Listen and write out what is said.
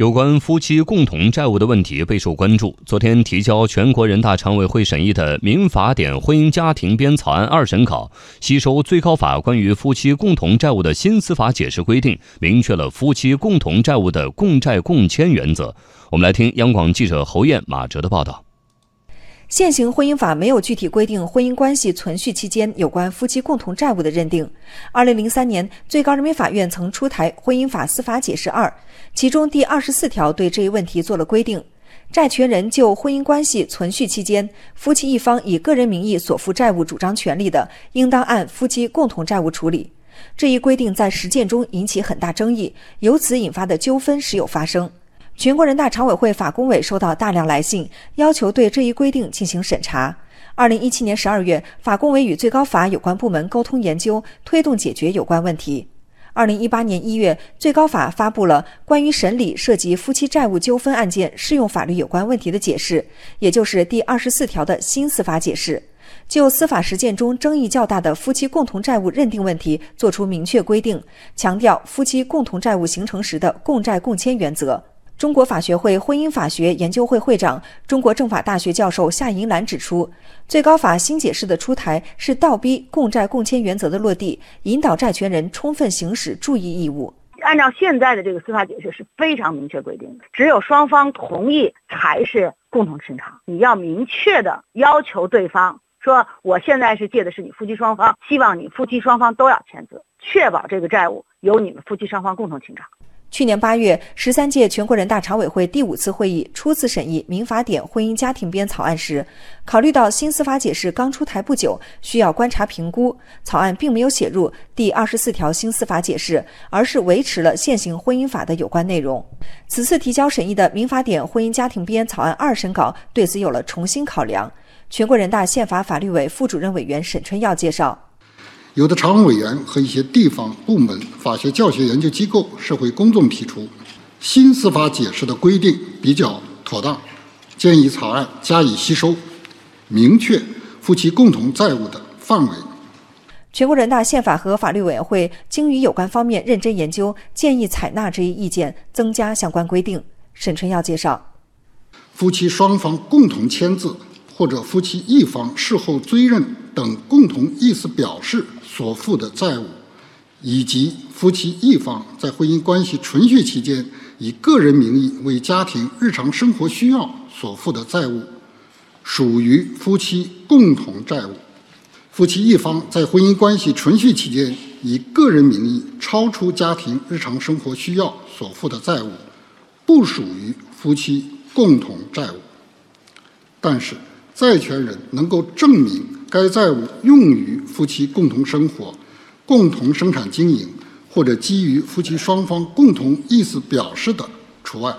有关夫妻共同债务的问题备受关注。昨天提交全国人大常委会审议的《民法典婚姻家庭编草案》二审稿，吸收最高法关于夫妻共同债务的新司法解释规定，明确了夫妻共同债务的共债共签原则。我们来听央广记者侯艳、马哲的报道。现行婚姻法没有具体规定婚姻关系存续期间有关夫妻共同债务的认定。二零零三年，最高人民法院曾出台《婚姻法司法解释二》，其中第二十四条对这一问题做了规定：债权人就婚姻关系存续期间夫妻一方以个人名义所负债务主张权利的，应当按夫妻共同债务处理。这一规定在实践中引起很大争议，由此引发的纠纷时有发生。全国人大常委会法工委收到大量来信，要求对这一规定进行审查。二零一七年十二月，法工委与最高法有关部门沟通研究，推动解决有关问题。二零一八年一月，最高法发布了关于审理涉及夫妻债务纠纷案件适用法律有关问题的解释，也就是第二十四条的新司法解释，就司法实践中争议较大的夫妻共同债务认定问题作出明确规定，强调夫妻共同债务形成时的共债共签原则。中国法学会婚姻法学研究会会长、中国政法大学教授夏银兰指出，最高法新解释的出台是倒逼共债共签原则的落地，引导债权人充分行使注意义务。按照现在的这个司法解释是非常明确规定的，只有双方同意才是共同清偿。你要明确的要求对方说，我现在是借的是你夫妻双方，希望你夫妻双方都要签字，确保这个债务由你们夫妻双方共同清偿。去年八月，十三届全国人大常委会第五次会议初次审议《民法典婚姻家庭编》草案时，考虑到新司法解释刚出台不久，需要观察评估，草案并没有写入第二十四条新司法解释，而是维持了现行婚姻法的有关内容。此次提交审议的《民法典婚姻家庭编》草案二审稿对此有了重新考量。全国人大宪法法律委副主任委员沈春耀介绍。有的常务委员和一些地方部门、法学教学研究机构、社会公众提出，新司法解释的规定比较妥当，建议草案加以吸收，明确夫妻共同债务的范围。全国人大宪法和法律委员会经与有关方面认真研究，建议采纳这一意见，增加相关规定。沈春耀介绍，夫妻双方共同签字或者夫妻一方事后追认等共同意思表示。所负的债务，以及夫妻一方在婚姻关系存续期间以个人名义为家庭日常生活需要所负的债务，属于夫妻共同债务。夫妻一方在婚姻关系存续期间以个人名义超出家庭日常生活需要所负的债务，不属于夫妻共同债务。但是，债权人能够证明该债务用于夫妻共同生活、共同生产经营，或者基于夫妻双方共同意思表示的，除外。